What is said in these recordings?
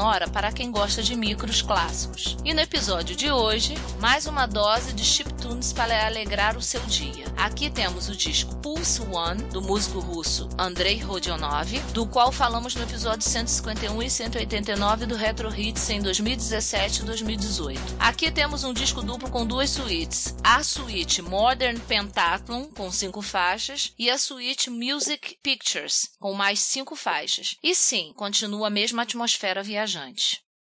sonora para quem gosta de micros clássicos. E no episódio de hoje, mais uma dose de para alegrar o seu dia. Aqui temos o disco Pulse One, do músico russo Andrei Rodionov, do qual falamos no episódio 151 e 189 do Retro Hits em 2017 e 2018. Aqui temos um disco duplo com duas suítes, a suíte Modern Pentaclum, com cinco faixas, e a suíte Music Pictures, com mais cinco faixas. E sim, continua a mesma atmosfera viajante.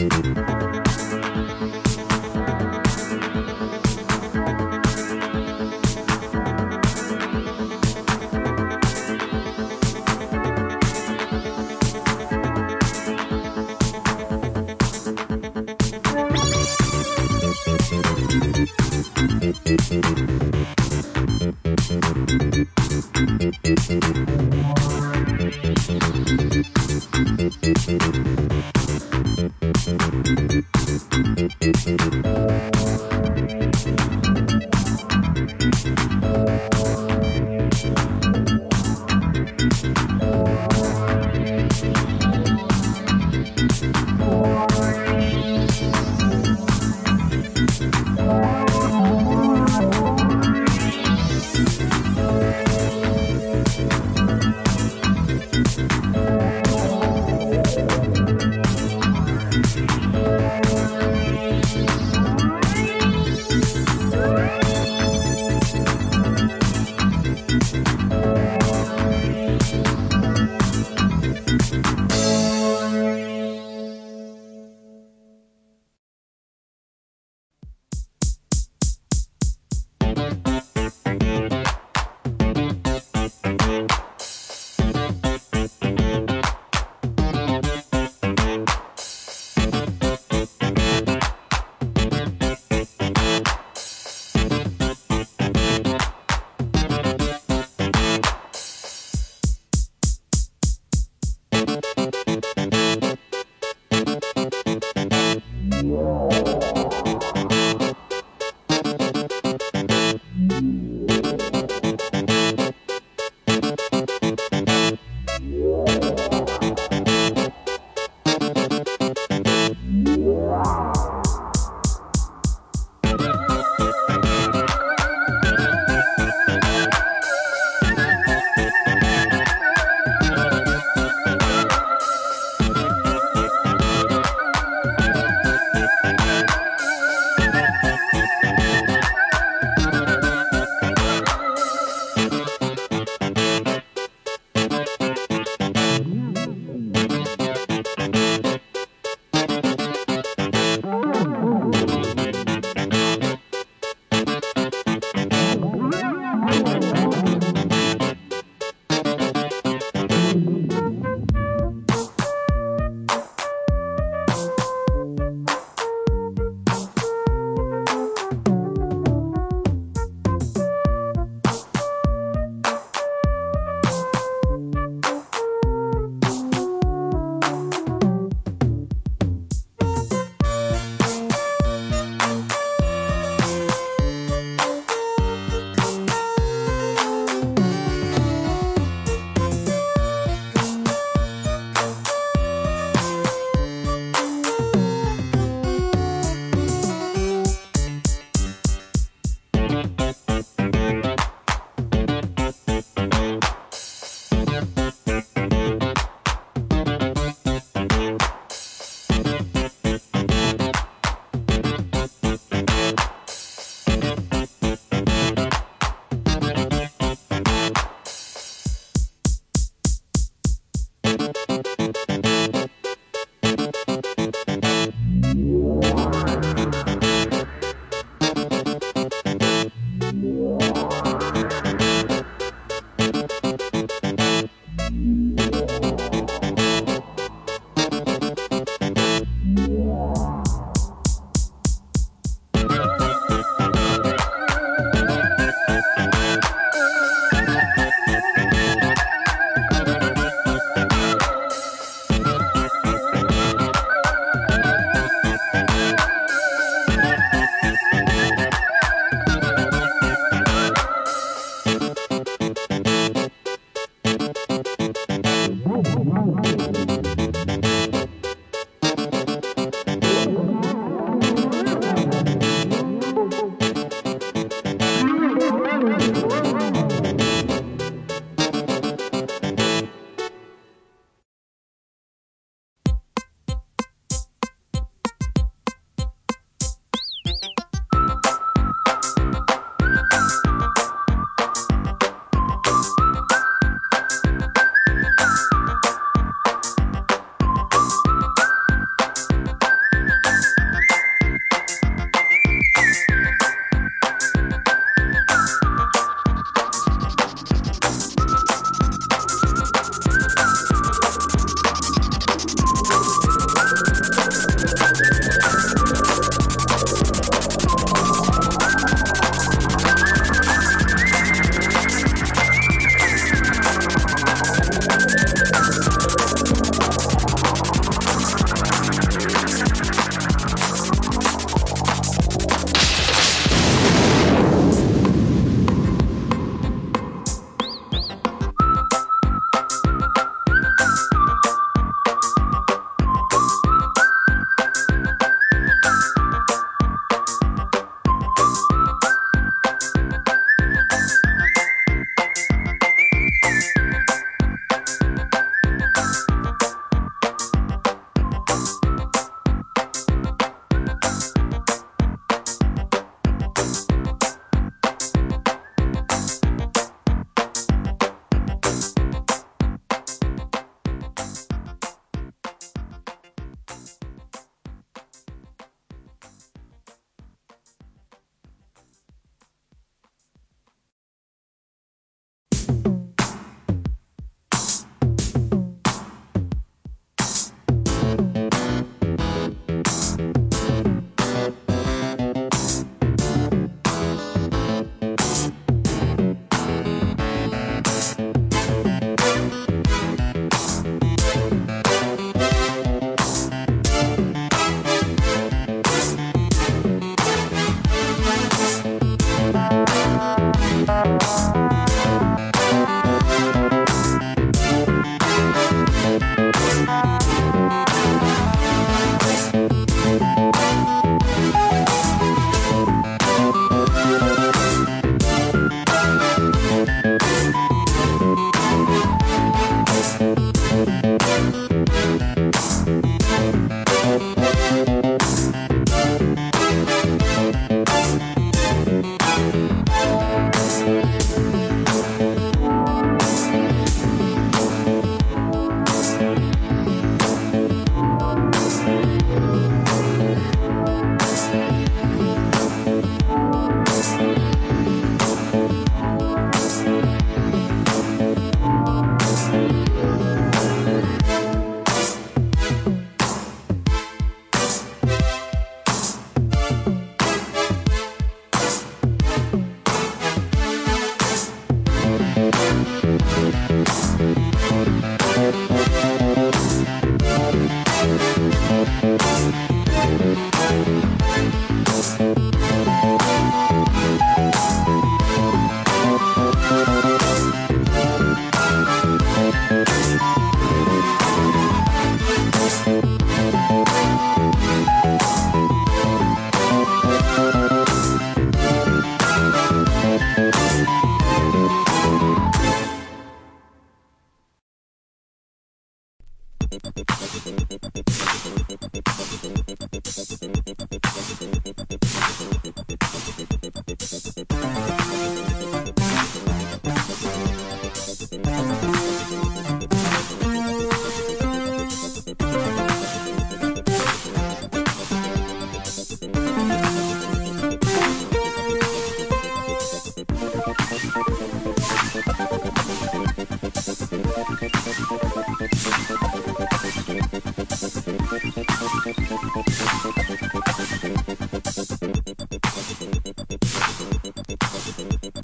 Thank Música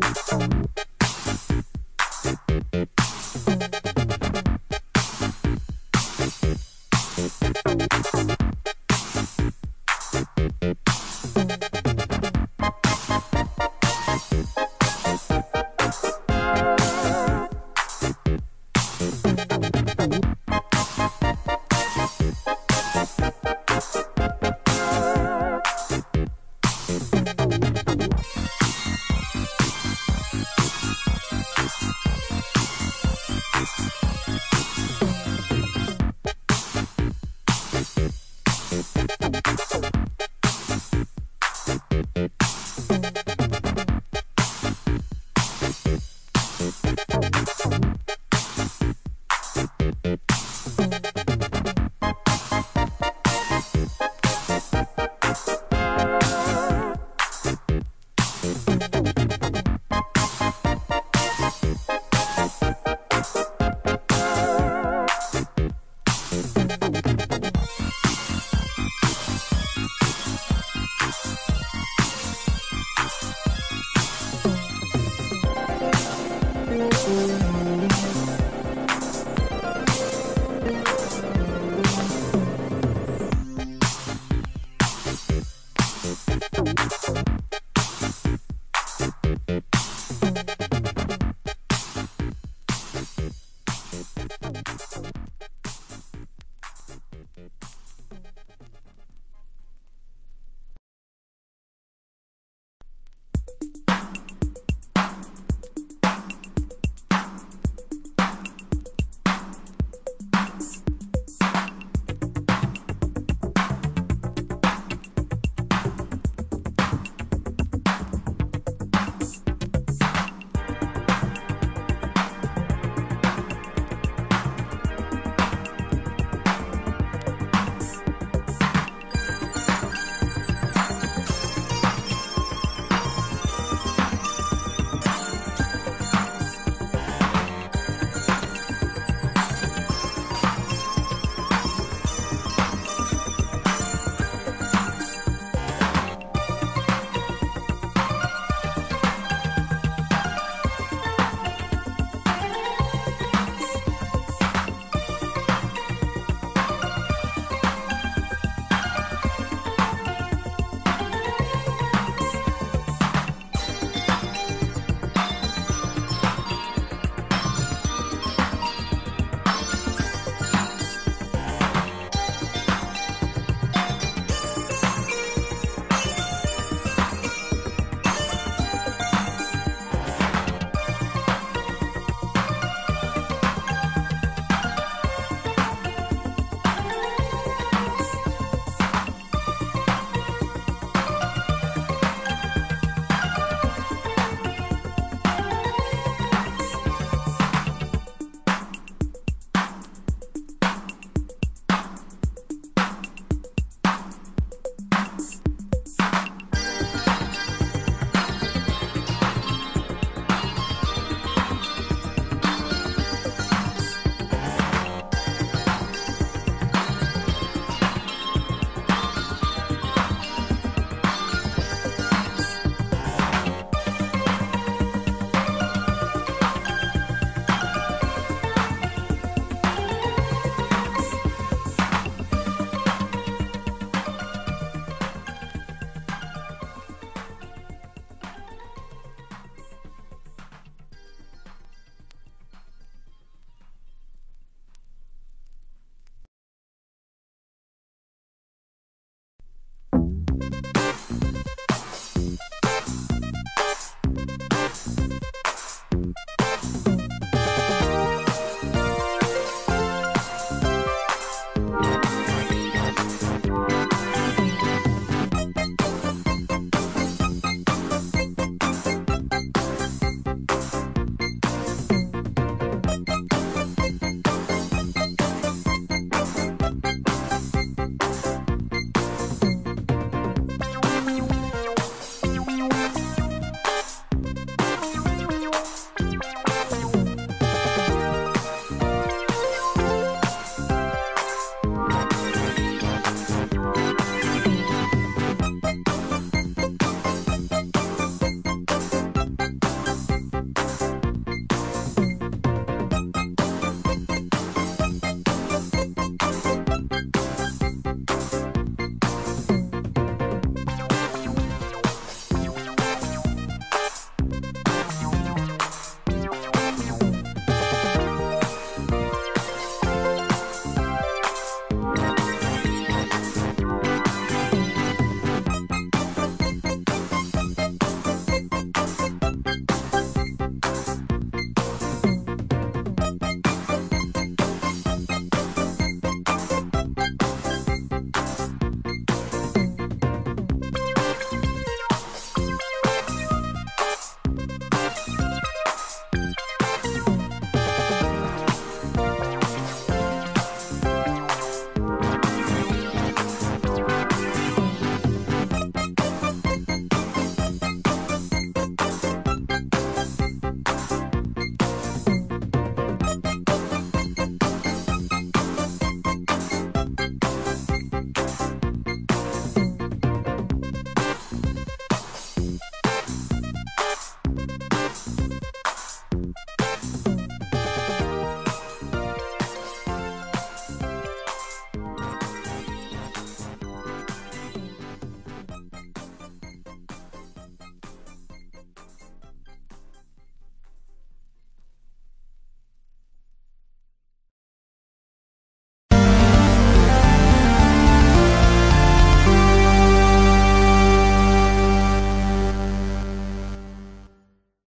Thank you.